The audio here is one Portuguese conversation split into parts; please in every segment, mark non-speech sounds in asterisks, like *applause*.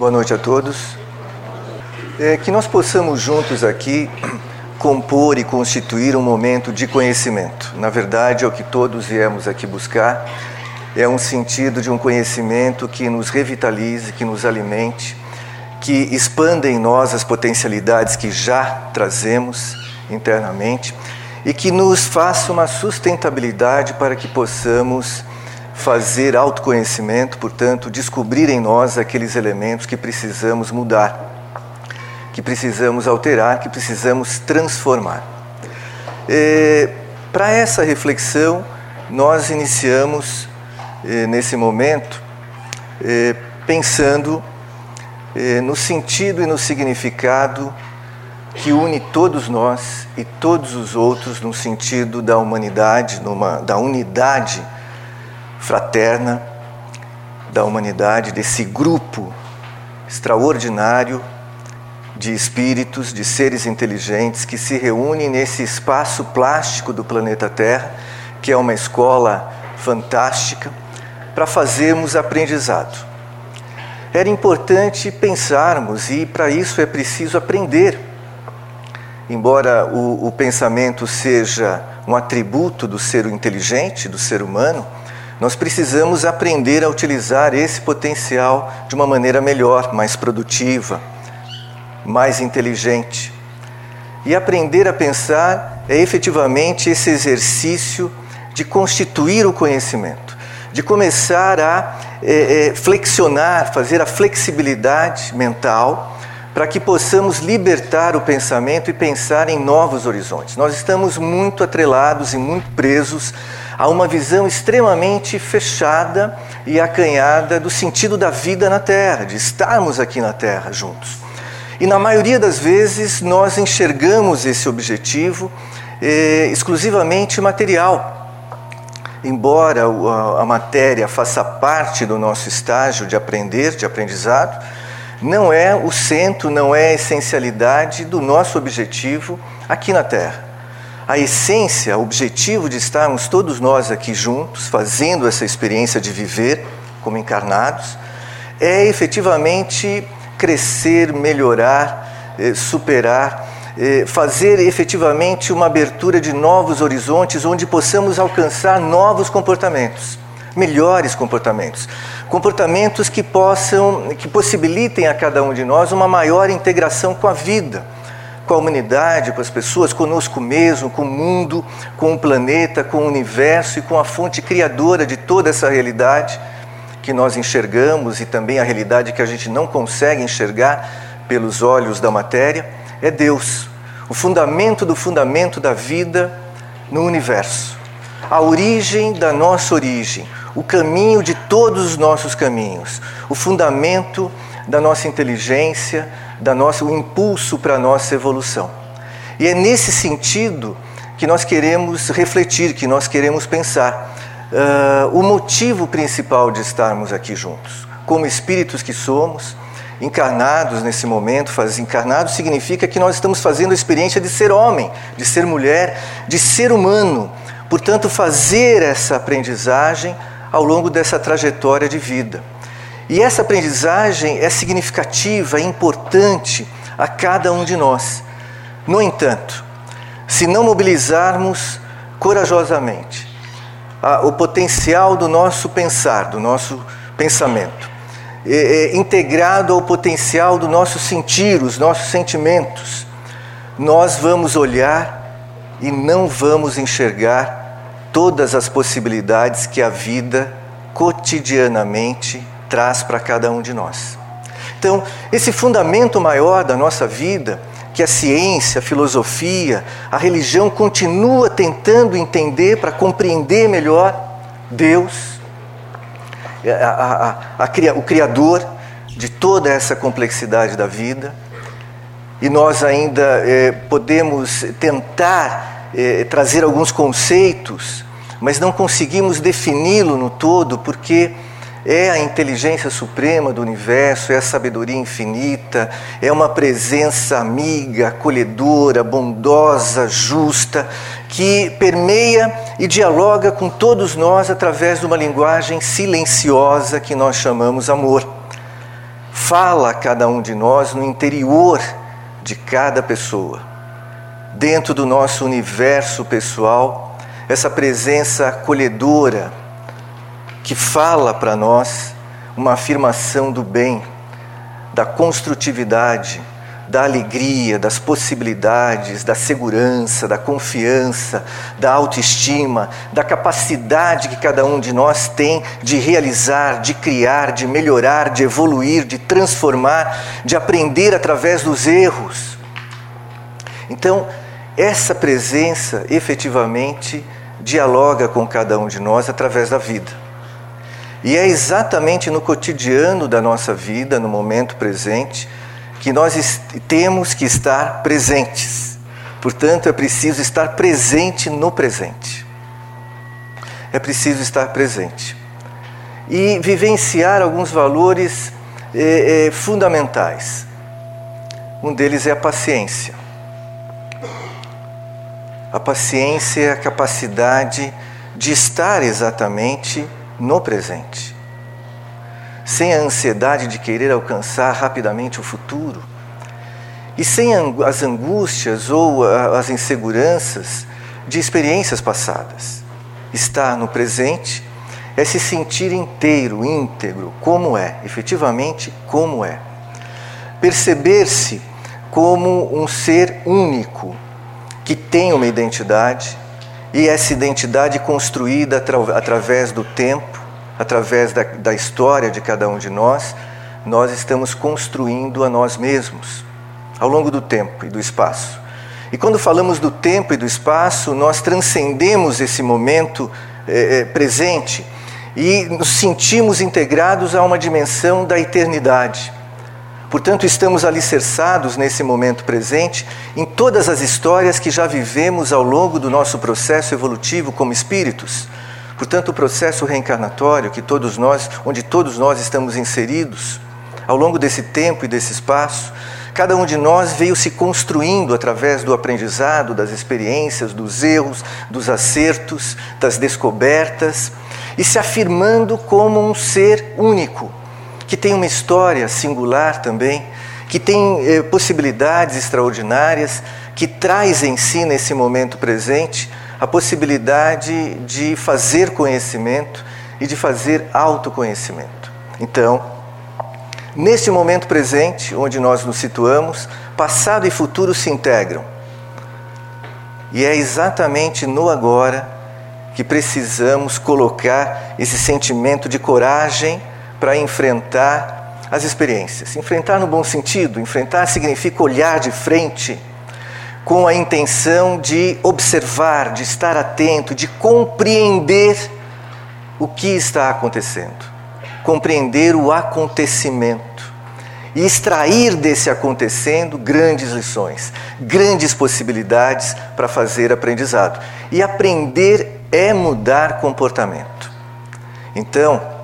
Boa noite a todos. É, que nós possamos juntos aqui *clears throat* compor e constituir um momento de conhecimento. Na verdade, é o que todos viemos aqui buscar. É um sentido de um conhecimento que nos revitalize, que nos alimente, que expanda em nós as potencialidades que já trazemos internamente e que nos faça uma sustentabilidade para que possamos fazer autoconhecimento, portanto, descobrir em nós aqueles elementos que precisamos mudar, que precisamos alterar, que precisamos transformar. Para essa reflexão, nós iniciamos nesse momento pensando no sentido e no significado que une todos nós e todos os outros no sentido da humanidade, numa, da unidade fraterna da humanidade, desse grupo extraordinário de espíritos, de seres inteligentes que se reúnem nesse espaço plástico do planeta Terra, que é uma escola fantástica, para fazermos aprendizado. Era importante pensarmos, e para isso é preciso aprender. Embora o, o pensamento seja um atributo do ser inteligente, do ser humano, nós precisamos aprender a utilizar esse potencial de uma maneira melhor, mais produtiva, mais inteligente. E aprender a pensar é efetivamente esse exercício de constituir o conhecimento, de começar a é, é, flexionar, fazer a flexibilidade mental para que possamos libertar o pensamento e pensar em novos horizontes. Nós estamos muito atrelados e muito presos a uma visão extremamente fechada e acanhada do sentido da vida na Terra, de estarmos aqui na Terra juntos. E na maioria das vezes nós enxergamos esse objetivo eh, exclusivamente material. Embora a, matéria faça parte do nosso estágio de aprender, de aprendizado, não é o centro, não é a essencialidade do nosso objetivo aqui na Terra a essência, o objetivo de estarmos todos nós aqui juntos, fazendo essa experiência de viver como encarnados, é efetivamente crescer, melhorar, eh, superar, eh, fazer efetivamente uma abertura de novos horizontes onde possamos alcançar novos comportamentos, melhores comportamentos, comportamentos que possam, que possibilitem a cada um de nós uma maior integração com a vida com a humanidade, com as pessoas, conosco mesmo, com o mundo, com o planeta, com o universo e com a fonte criadora de toda essa realidade que nós enxergamos e também a realidade que a gente não consegue enxergar pelos olhos da matéria, é Deus, o fundamento do fundamento da vida no universo, a origem da nossa origem, o caminho de todos os nossos caminhos, o fundamento da nossa inteligência, da nossa, o impulso para a nossa evolução. E é nesse sentido que nós queremos refletir, que nós queremos pensar uh, o motivo principal de estarmos aqui juntos. Como espíritos que somos, encarnados nesse momento, faz, encarnados significa que nós estamos fazendo a experiência de ser homem, de ser mulher, de ser humano. Portanto, fazer essa aprendizagem ao longo dessa trajetória de vida. E essa aprendizagem é significativa, é importante a cada um de nós. No entanto, se não mobilizarmos corajosamente a, o potencial do nosso pensar, do nosso pensamento, integrado ao potencial do nosso sentir, os nossos sentimentos, nós vamos olhar e não vamos enxergar todas as possibilidades que a vida cotidianamente traz para cada um de nós. Então, esse fundamento maior da nossa vida, que a ciência, a filosofia, a religião continua tentando entender para compreender melhor Deus, a, a, a, o Criador de toda essa complexidade da vida, e nós ainda eh, podemos tentar eh, trazer alguns conceitos, mas não conseguimos defini-lo no todo, porque é a inteligência suprema do universo, é a sabedoria infinita, é uma presença amiga, acolhedora, bondosa, justa, que permeia e dialoga com todos nós através de uma linguagem silenciosa que nós chamamos amor. fala a cada um de nós no interior de cada pessoa. Dentro do nosso universo pessoal, essa presença acolhedora que fala para nós uma afirmação do bem, da construtividade, da alegria, das possibilidades, da segurança, da confiança, da autoestima, da capacidade que cada um de nós tem de realizar, de criar, de melhorar, de evoluir, de transformar, de aprender através dos erros. Então, essa presença efetivamente dialoga com cada um de nós através da vida. E é exatamente no cotidiano da nossa vida, no momento presente, que nós temos que estar presentes. Portanto, é preciso estar presente no presente. É preciso estar presente. E vivenciar alguns valores é, é, fundamentais. Um deles é a paciência. A paciência é a capacidade de estar exatamente no presente sem a ansiedade de querer alcançar rapidamente o futuro, e sem as angústias ou as inseguranças de experiências passadas. Estar no presente é se sentir inteiro, íntegro, como é, efetivamente como é. Perceber-se como um ser único, que tem uma identidade, e essa identidade construída através do tempo, através da, da história de cada um de nós, nós estamos construindo a nós mesmos ao longo do tempo e do espaço. E quando falamos do tempo e do espaço, nós transcendemos esse momento é, presente e nos sentimos integrados a uma dimensão da eternidade. Portanto, estamos alicerçados nesse momento presente em todas as histórias que já vivemos ao longo do nosso processo evolutivo como espíritos. Portanto, o processo reencarnatório que todos nós, onde todos nós estamos inseridos, ao longo desse tempo e desse espaço, cada um de nós veio se construindo através do aprendizado, das experiências, dos erros, dos acertos, das descobertas e se afirmando como um ser único, que tem uma história singular também, que tem eh, possibilidades extraordinárias, que traz em si nesse momento presente a possibilidade de fazer conhecimento e de fazer autoconhecimento. Então, neste momento presente, onde nós nos situamos, passado e futuro se integram. E é exatamente no agora que precisamos colocar esse sentimento de coragem para enfrentar as experiências. Enfrentar no bom sentido, enfrentar significa olhar de frente com a intenção de observar, de estar atento, de compreender o que está acontecendo, compreender o acontecimento e extrair desse acontecendo grandes lições, grandes possibilidades para fazer aprendizado. E aprender é mudar comportamento. Então,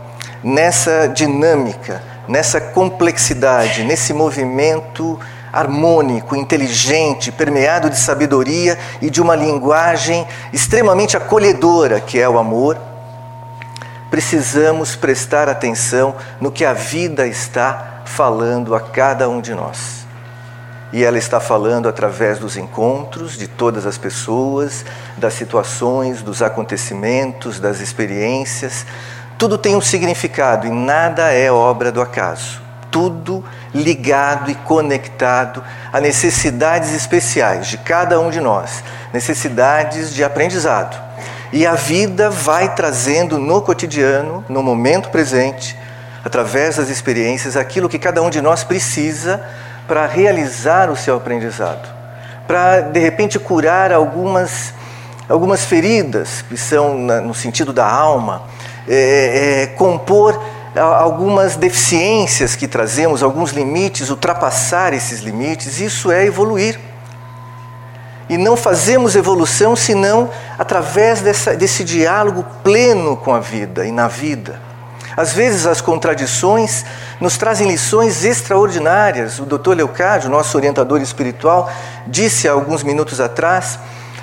nessa dinâmica, nessa complexidade, nesse movimento harmônico, inteligente, permeado de sabedoria e de uma linguagem extremamente acolhedora, que é o amor, precisamos prestar atenção no que a vida está falando a cada um de nós. E ela está falando através dos encontros de todas as pessoas, das situações, dos acontecimentos, das experiências. Tudo tem um significado e nada é obra do acaso. Tudo ligado e conectado a necessidades especiais de cada um de nós, necessidades de aprendizado. E a vida vai trazendo no cotidiano, no momento presente, através das experiências, aquilo que cada um de nós precisa para realizar o seu aprendizado, para de repente curar algumas, algumas feridas que são no sentido da alma, é, é, compor algumas deficiências que trazemos, alguns limites, ultrapassar esses limites, isso é evoluir. E não fazemos evolução senão através dessa, desse diálogo pleno com a vida e na vida. Às vezes as contradições nos trazem lições extraordinárias. O Dr. Leocádio, nosso orientador espiritual, disse há alguns minutos atrás,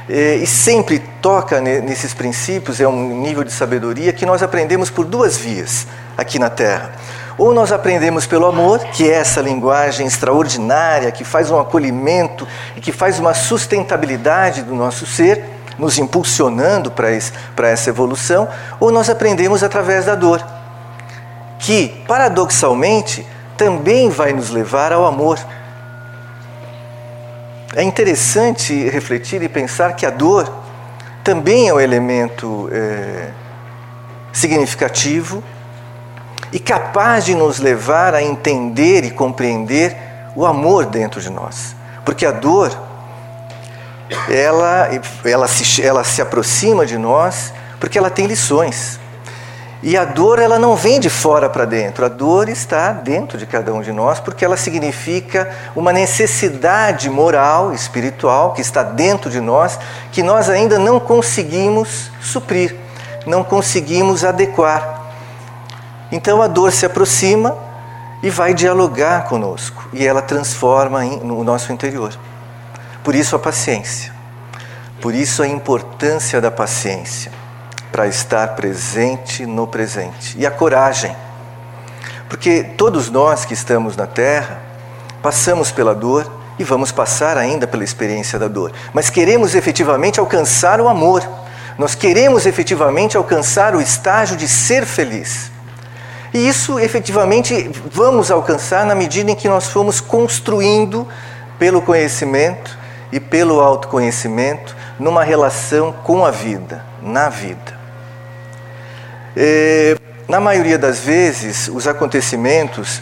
e sempre toca nesses princípios, é um nível de sabedoria que nós aprendemos por duas vias aqui na Terra. Ou nós aprendemos pelo amor, que é essa linguagem extraordinária, que faz um acolhimento e que faz uma sustentabilidade do nosso ser, nos impulsionando para essa evolução, ou nós aprendemos através da dor, que, paradoxalmente, também vai nos levar ao amor. É interessante refletir e pensar que a dor também é um elemento é, significativo e capaz de nos levar a entender e compreender o amor dentro de nós. Porque a dor, ela, ela, se, ela se aproxima de nós porque ela tem lições. E a dor, ela não vem de fora para dentro, a dor está dentro de cada um de nós, porque ela significa uma necessidade moral, espiritual, que está dentro de nós, que nós ainda não conseguimos suprir, não conseguimos adequar. Então a dor se aproxima e vai dialogar conosco, e ela transforma no nosso interior. Por isso a paciência, por isso a importância da paciência para estar presente no presente. E a coragem. Porque todos nós que estamos na Terra passamos pela dor e vamos passar ainda pela experiência da dor, mas queremos efetivamente alcançar o amor. Nós queremos efetivamente alcançar o estágio de ser feliz. E isso efetivamente vamos alcançar na medida em que nós formos construindo pelo conhecimento e pelo autoconhecimento numa relação com a vida, na vida. É, na maioria das vezes, os acontecimentos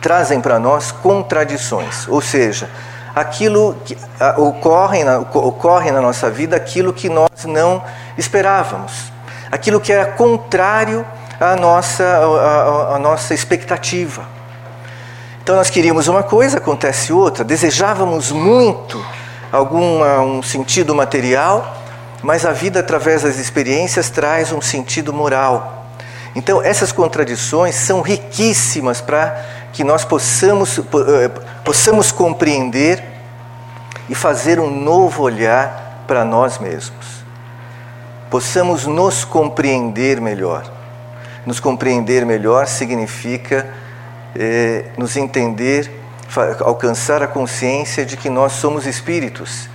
trazem para nós contradições, ou seja, aquilo que ocorre na, ocorre na nossa vida aquilo que nós não esperávamos, aquilo que era contrário à nossa, à, à nossa expectativa. Então nós queríamos uma coisa, acontece outra, desejávamos muito algum um sentido material, mas a vida através das experiências traz um sentido moral. Então, essas contradições são riquíssimas para que nós possamos, eh, possamos compreender e fazer um novo olhar para nós mesmos. Possamos nos compreender melhor. Nos compreender melhor significa eh, nos entender, alcançar a consciência de que nós somos espíritos,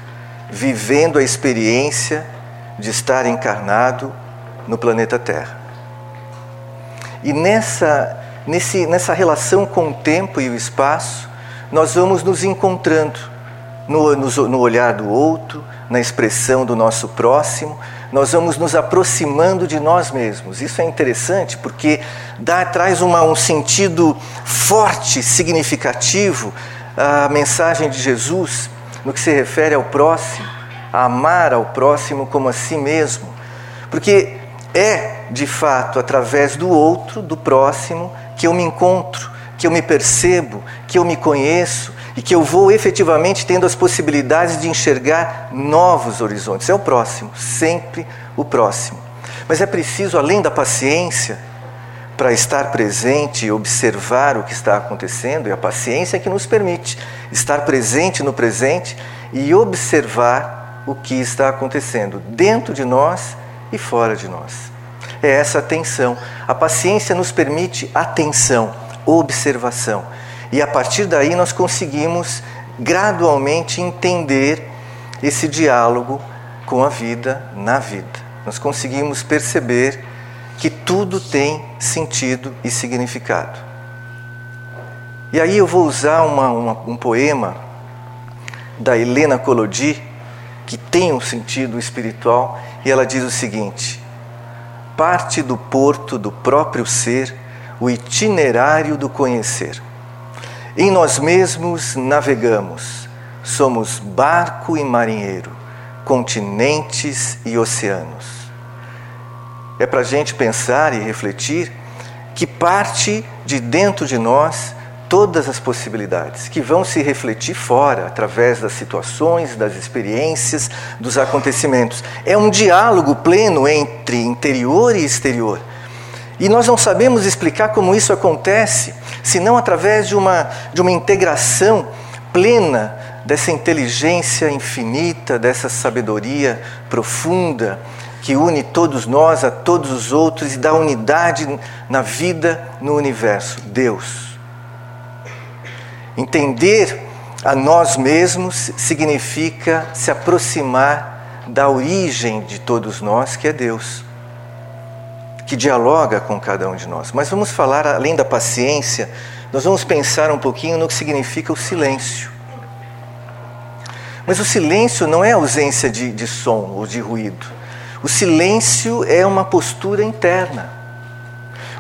vivendo a experiência de estar encarnado no planeta Terra. E nessa, nesse, nessa relação com o tempo e o espaço, nós vamos nos encontrando no, no, no olhar do outro, na expressão do nosso próximo, nós vamos nos aproximando de nós mesmos. Isso é interessante porque dá, traz uma, um sentido forte, significativo à mensagem de Jesus no que se refere ao próximo a amar ao próximo como a si mesmo, porque é de fato através do outro, do próximo, que eu me encontro, que eu me percebo, que eu me conheço e que eu vou efetivamente tendo as possibilidades de enxergar novos horizontes. É o próximo, sempre o próximo. Mas é preciso, além da paciência, para estar presente e observar o que está acontecendo, e a paciência é que nos permite estar presente no presente e observar o que está acontecendo dentro de nós e fora de nós. É essa atenção. A paciência nos permite atenção, observação. E a partir daí nós conseguimos gradualmente entender esse diálogo com a vida na vida. Nós conseguimos perceber que tudo tem sentido e significado. E aí eu vou usar uma, uma, um poema da Helena Collodi, que tem um sentido espiritual, e ela diz o seguinte: parte do porto do próprio ser o itinerário do conhecer. Em nós mesmos navegamos, somos barco e marinheiro, continentes e oceanos. É para a gente pensar e refletir que parte de dentro de nós todas as possibilidades que vão se refletir fora, através das situações, das experiências, dos acontecimentos. É um diálogo pleno entre interior e exterior. E nós não sabemos explicar como isso acontece, senão através de uma, de uma integração plena dessa inteligência infinita, dessa sabedoria profunda que une todos nós a todos os outros e dá unidade na vida, no universo, Deus. Entender a nós mesmos significa se aproximar da origem de todos nós, que é Deus, que dialoga com cada um de nós. Mas vamos falar, além da paciência, nós vamos pensar um pouquinho no que significa o silêncio. Mas o silêncio não é ausência de, de som ou de ruído. O silêncio é uma postura interna.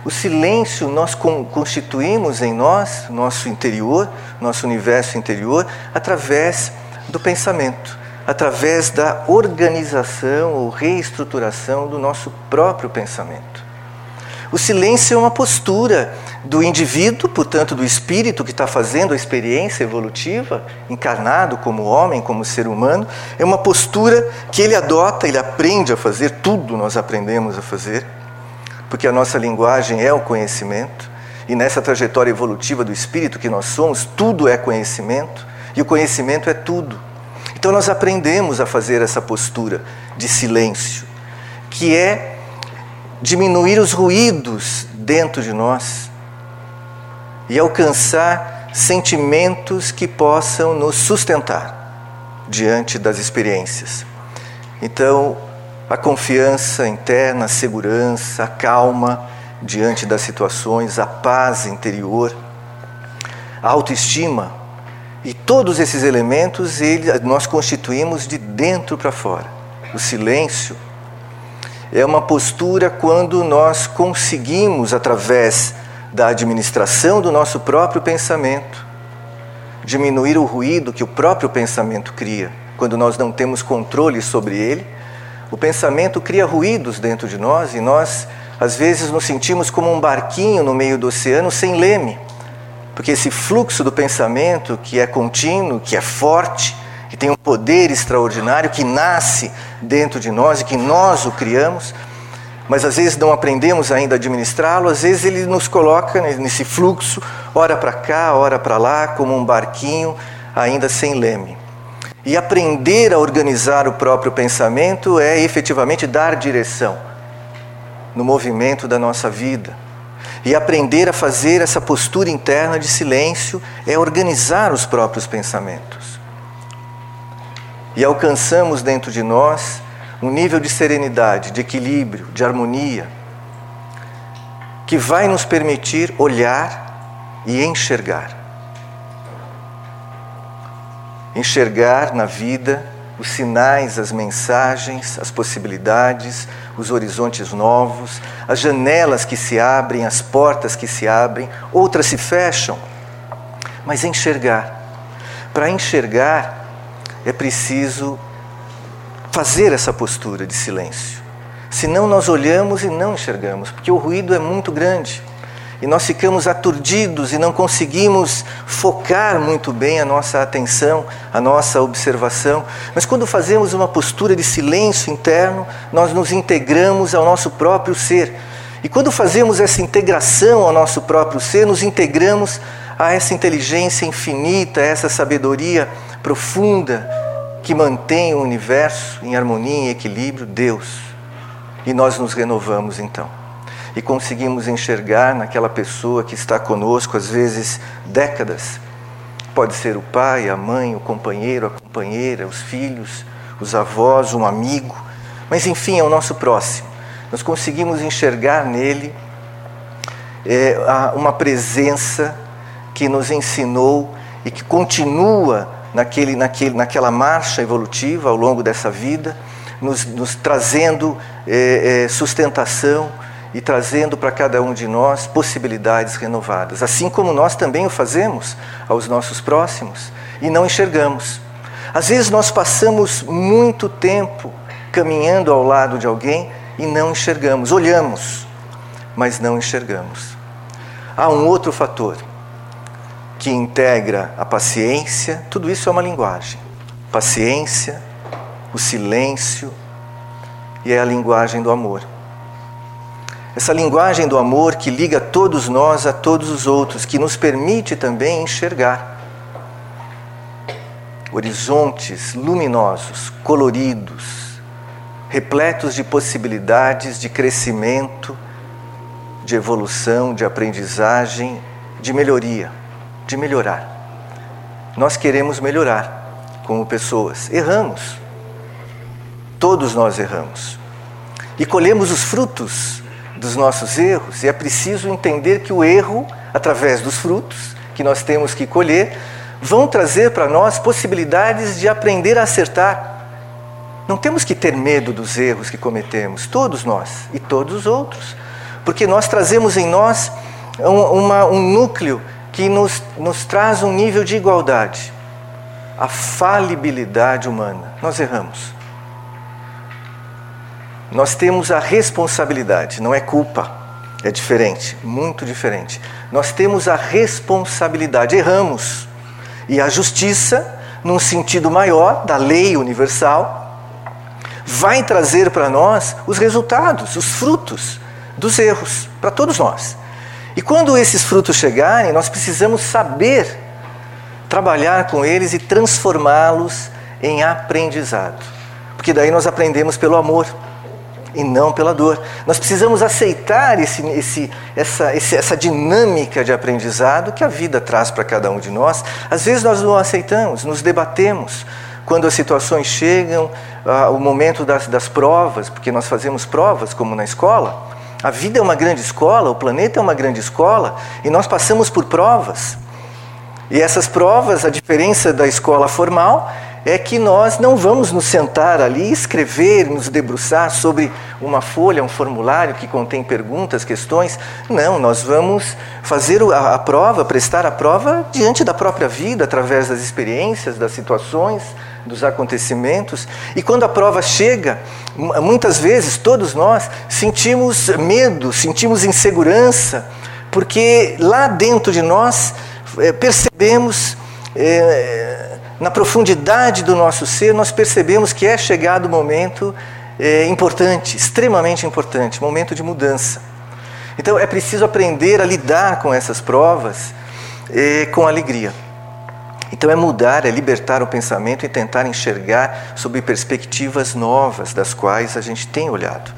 O silêncio nós constituímos em nós, nosso interior, nosso universo interior, através do pensamento, através da organização ou reestruturação do nosso próprio pensamento. O silêncio é uma postura do indivíduo, portanto, do espírito que está fazendo a experiência evolutiva, encarnado como homem, como ser humano, é uma postura que ele adota, ele aprende a fazer, tudo nós aprendemos a fazer, porque a nossa linguagem é o conhecimento, e nessa trajetória evolutiva do espírito que nós somos, tudo é conhecimento, e o conhecimento é tudo. Então nós aprendemos a fazer essa postura de silêncio, que é diminuir os ruídos dentro de nós e alcançar sentimentos que possam nos sustentar diante das experiências. Então, a confiança interna, a segurança, a calma diante das situações, a paz interior, a autoestima e todos esses elementos ele, nós constituímos de dentro para fora. O silêncio é uma postura quando nós conseguimos, através da administração do nosso próprio pensamento, diminuir o ruído que o próprio pensamento cria. Quando nós não temos controle sobre ele, o pensamento cria ruídos dentro de nós e nós, às vezes, nos sentimos como um barquinho no meio do oceano sem leme. Porque esse fluxo do pensamento, que é contínuo, que é forte, que tem um poder extraordinário que nasce dentro de nós e que nós o criamos, mas às vezes não aprendemos ainda a administrá-lo, às vezes ele nos coloca nesse fluxo, ora para cá, ora para lá, como um barquinho ainda sem leme. E aprender a organizar o próprio pensamento é efetivamente dar direção no movimento da nossa vida. E aprender a fazer essa postura interna de silêncio é organizar os próprios pensamentos e alcançamos dentro de nós um nível de serenidade, de equilíbrio, de harmonia, que vai nos permitir olhar e enxergar. Enxergar na vida os sinais, as mensagens, as possibilidades, os horizontes novos, as janelas que se abrem, as portas que se abrem, outras se fecham, mas enxergar. Para enxergar, é preciso fazer essa postura de silêncio. Senão nós olhamos e não enxergamos, porque o ruído é muito grande. E nós ficamos aturdidos e não conseguimos focar muito bem a nossa atenção, a nossa observação. Mas quando fazemos uma postura de silêncio interno, nós nos integramos ao nosso próprio ser. E quando fazemos essa integração ao nosso próprio ser, nos integramos a essa inteligência infinita, a essa sabedoria profunda que mantém o universo em harmonia e equilíbrio, Deus. E nós nos renovamos então. E conseguimos enxergar naquela pessoa que está conosco, às vezes décadas. Pode ser o pai, a mãe, o companheiro, a companheira, os filhos, os avós, um amigo, mas enfim, é o nosso próximo. Nós conseguimos enxergar nele é, uma presença que nos ensinou e que continua naquele, naquele, naquela marcha evolutiva ao longo dessa vida, nos, nos trazendo é, é, sustentação e trazendo para cada um de nós possibilidades renovadas, assim como nós também o fazemos aos nossos próximos e não enxergamos. Às vezes nós passamos muito tempo caminhando ao lado de alguém e não enxergamos, olhamos, mas não enxergamos. Há um outro fator que integra a paciência, tudo isso é uma linguagem. Paciência, o silêncio e é a linguagem do amor. Essa linguagem do amor que liga todos nós a todos os outros, que nos permite também enxergar horizontes luminosos, coloridos, repletos de possibilidades de crescimento, de evolução, de aprendizagem, de melhoria, de melhorar. Nós queremos melhorar como pessoas. Erramos. Todos nós erramos. E colhemos os frutos dos nossos erros, e é preciso entender que o erro, através dos frutos que nós temos que colher, vão trazer para nós possibilidades de aprender a acertar. Não temos que ter medo dos erros que cometemos, todos nós e todos os outros, porque nós trazemos em nós um, uma, um núcleo que nos, nos traz um nível de igualdade a falibilidade humana. Nós erramos. Nós temos a responsabilidade, não é culpa, é diferente, muito diferente. Nós temos a responsabilidade, erramos. E a justiça, num sentido maior, da lei universal, vai trazer para nós os resultados, os frutos dos erros, para todos nós. E quando esses frutos chegarem, nós precisamos saber trabalhar com eles e transformá-los em aprendizado. Porque daí nós aprendemos pelo amor e não pela dor. Nós precisamos aceitar esse, esse, essa, esse, essa dinâmica de aprendizado que a vida traz para cada um de nós. Às vezes nós não aceitamos, nos debatemos. Quando as situações chegam, ah, o momento das, das provas, porque nós fazemos provas, como na escola, a vida é uma grande escola, o planeta é uma grande escola, e nós passamos por provas. E essas provas, a diferença da escola formal é que nós não vamos nos sentar ali, escrever, nos debruçar sobre uma folha, um formulário que contém perguntas, questões. Não, nós vamos fazer a, a prova, prestar a prova diante da própria vida, através das experiências, das situações, dos acontecimentos. E quando a prova chega, muitas vezes todos nós sentimos medo, sentimos insegurança, porque lá dentro de nós é, percebemos. É, na profundidade do nosso ser, nós percebemos que é chegado o momento é, importante, extremamente importante, momento de mudança. Então é preciso aprender a lidar com essas provas é, com alegria. Então é mudar, é libertar o pensamento e tentar enxergar sob perspectivas novas das quais a gente tem olhado.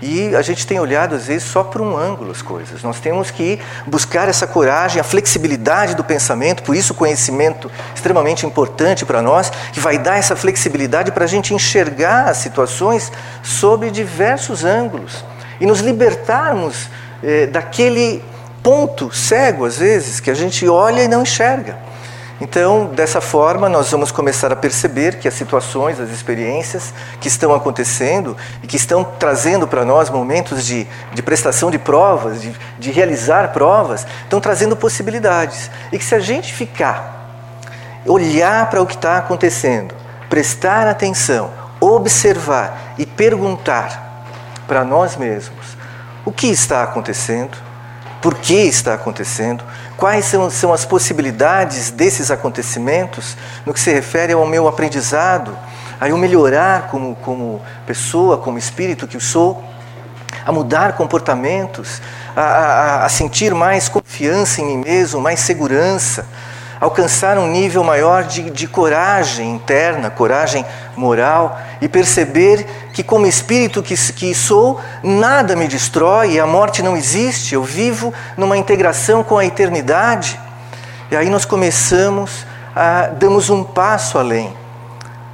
E a gente tem olhado, às vezes, só por um ângulo as coisas. Nós temos que buscar essa coragem, a flexibilidade do pensamento, por isso o conhecimento extremamente importante para nós, que vai dar essa flexibilidade para a gente enxergar as situações sob diversos ângulos e nos libertarmos eh, daquele ponto cego, às vezes, que a gente olha e não enxerga. Então, dessa forma, nós vamos começar a perceber que as situações, as experiências que estão acontecendo e que estão trazendo para nós momentos de, de prestação de provas, de, de realizar provas, estão trazendo possibilidades. E que se a gente ficar, olhar para o que está acontecendo, prestar atenção, observar e perguntar para nós mesmos o que está acontecendo, por que está acontecendo, quais são, são as possibilidades desses acontecimentos no que se refere ao meu aprendizado, a eu melhorar como, como pessoa, como espírito que eu sou, a mudar comportamentos, a, a, a sentir mais confiança em mim mesmo, mais segurança, alcançar um nível maior de, de coragem interna, coragem moral e perceber que, como espírito que, que sou, nada me destrói, a morte não existe, eu vivo numa integração com a eternidade. E aí nós começamos a damos um passo além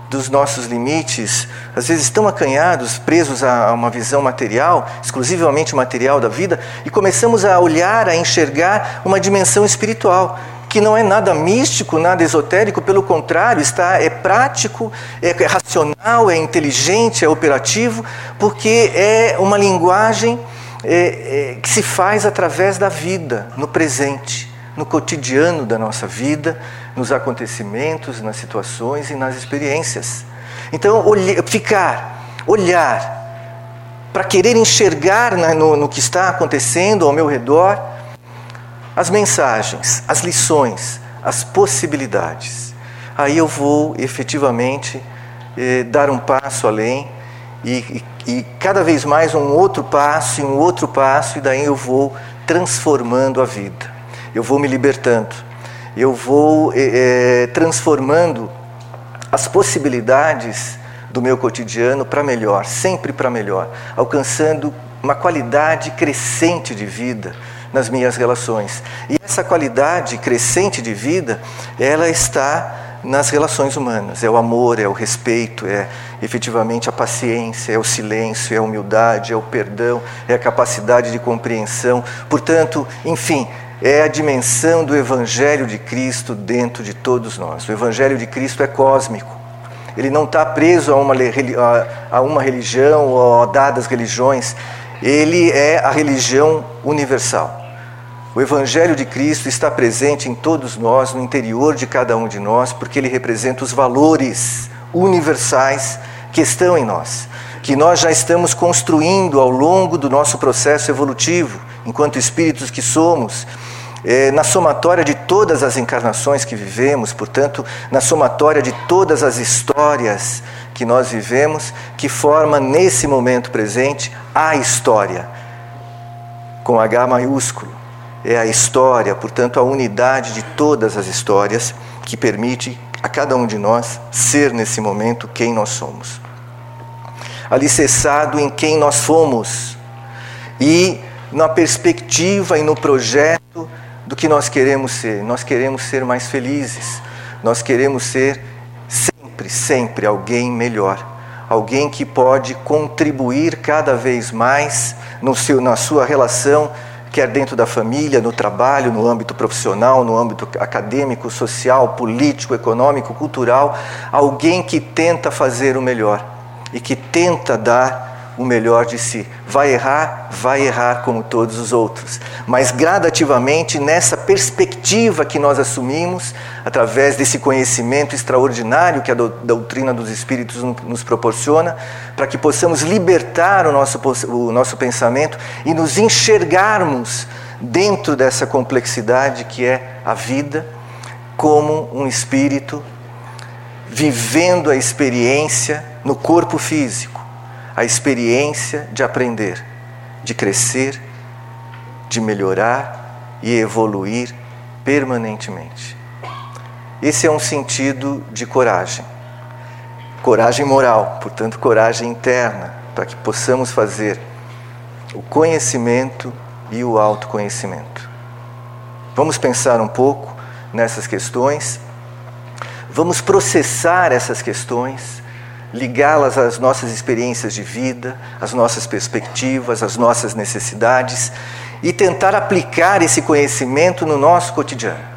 dos nossos limites, às vezes tão acanhados, presos a uma visão material, exclusivamente material da vida, e começamos a olhar, a enxergar uma dimensão espiritual que não é nada místico, nada esotérico, pelo contrário, está é prático, é, racional, é inteligente, é operativo, porque é uma linguagem é, é, que se faz através da vida, no presente, no cotidiano da nossa vida, nos acontecimentos, nas situações e nas experiências. Então, olhe, ficar, olhar, para querer enxergar no, no que está acontecendo ao meu redor, as mensagens, as lições, as possibilidades. Aí eu vou efetivamente eh, dar um passo além e, e, e, cada vez mais um outro passo e um outro passo, e daí eu vou transformando a vida. Eu vou me libertando, eu vou eh, eh transformando as possibilidades do meu cotidiano para melhor, sempre para melhor, alcançando uma qualidade crescente de vida nas minhas relações. E essa qualidade crescente de vida, ela está nas relações humanas. É o amor, é o respeito, é efetivamente a paciência, é o silêncio, é a humildade, é o perdão, é a capacidade de compreensão. Portanto, enfim, é a dimensão do Evangelho de Cristo dentro de todos nós. O Evangelho de Cristo é cósmico. Ele não está preso a uma, a uma religião ou a dadas religiões. Ele é a religião universal. O Evangelho de Cristo está presente em todos nós, no interior de cada um de nós, porque ele representa os valores universais que estão em nós, que nós já estamos construindo ao longo do nosso processo evolutivo, enquanto espíritos que somos, é, na somatória de todas as encarnações que vivemos, portanto, na somatória de todas as histórias que nós vivemos, que forma nesse momento presente a história, com H maiúsculo é a história, portanto, a unidade de todas as histórias que permite a cada um de nós ser nesse momento quem nós somos. Alicerçado em quem nós fomos e na perspectiva e no projeto do que nós queremos ser. Nós queremos ser mais felizes, nós queremos ser sempre, sempre alguém melhor. Alguém que pode contribuir cada vez mais no seu, na sua relação quer dentro da família, no trabalho, no âmbito profissional, no âmbito acadêmico, social, político, econômico, cultural, alguém que tenta fazer o melhor e que tenta dar o melhor de si. Vai errar, vai errar como todos os outros, mas gradativamente nessa perspectiva que nós assumimos, através desse conhecimento extraordinário que a doutrina dos Espíritos nos proporciona, para que possamos libertar o nosso, o nosso pensamento e nos enxergarmos dentro dessa complexidade que é a vida, como um espírito vivendo a experiência no corpo físico a experiência de aprender, de crescer, de melhorar e evoluir permanentemente. Esse é um sentido de coragem. Coragem moral, portanto, coragem interna, para que possamos fazer o conhecimento e o autoconhecimento. Vamos pensar um pouco nessas questões, vamos processar essas questões ligá-las às nossas experiências de vida, às nossas perspectivas, às nossas necessidades e tentar aplicar esse conhecimento no nosso cotidiano.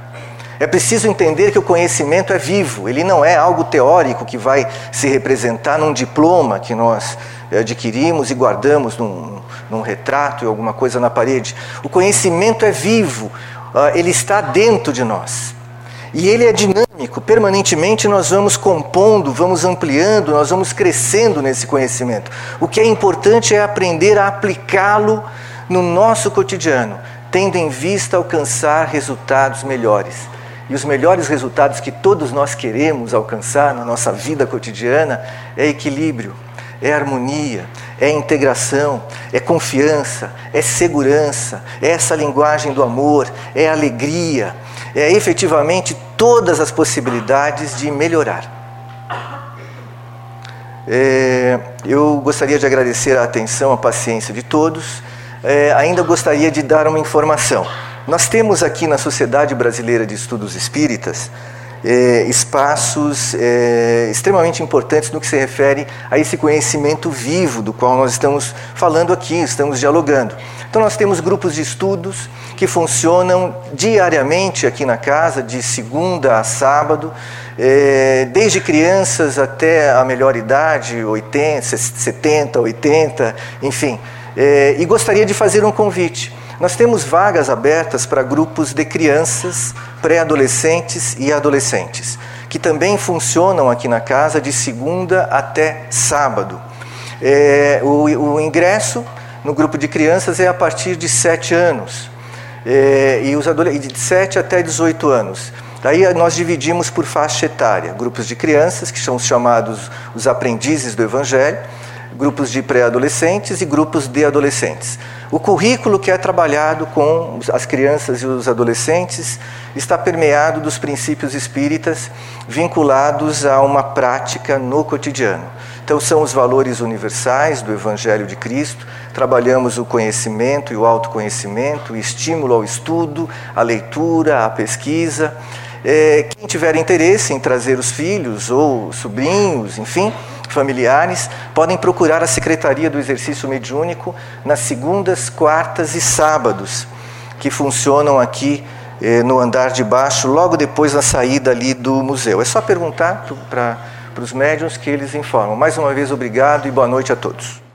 É preciso entender que o conhecimento é vivo, ele não é algo teórico que vai se representar num diploma que nós adquirimos e guardamos num, num retrato e alguma coisa na parede. O conhecimento é vivo, ah, ele está dentro de nós. E ele é dinâmico, permanentemente nós vamos compondo, vamos ampliando, nós vamos crescendo nesse conhecimento. O que é importante é aprender a aplicá-lo no nosso cotidiano, tendo em vista alcançar resultados melhores. E os melhores resultados que todos nós queremos alcançar na nossa vida cotidiana é equilíbrio, é harmonia, é integração, é confiança, é segurança, é essa linguagem do amor, é alegria, é efetivamente todas as possibilidades de melhorar. É, eu gostaria de agradecer a atenção, a paciência de todos. É, ainda gostaria de dar uma informação. Nós temos aqui na Sociedade Brasileira de Estudos Espíritas é, espaços é, extremamente importantes no que se refere a esse conhecimento vivo do qual nós estamos falando aqui, estamos dialogando. Então, nós temos grupos de estudos que funcionam diariamente aqui na casa, de segunda a sábado, é, desde crianças até a melhor idade, 80, 70, 80, enfim. É, e gostaria de fazer um convite. Nós temos vagas abertas para grupos de crianças, pré-adolescentes e adolescentes, que também funcionam aqui na casa de segunda até sábado. É, o, o ingresso no grupo de crianças é a partir de 7 anos, é, e os de 7 até 18 anos. Daí nós dividimos por faixa etária, grupos de crianças, que são os chamados os aprendizes do Evangelho, grupos de pré-adolescentes e grupos de adolescentes. O currículo que é trabalhado com as crianças e os adolescentes está permeado dos princípios espíritas vinculados a uma prática no cotidiano. Então, são os valores universais do Evangelho de Cristo. Trabalhamos o conhecimento e o autoconhecimento, o estímulo ao estudo, a leitura, a pesquisa. É, quem tiver interesse em trazer os filhos ou sobrinhos, enfim, familiares, podem procurar a Secretaria do Exercício Mediúnico nas segundas, quartas e sábados, que funcionam aqui eh, no andar de baixo, logo depois da saída ali do museu. É só perguntar para os médiums que eles informam. Mais uma vez, obrigado e boa noite a todos.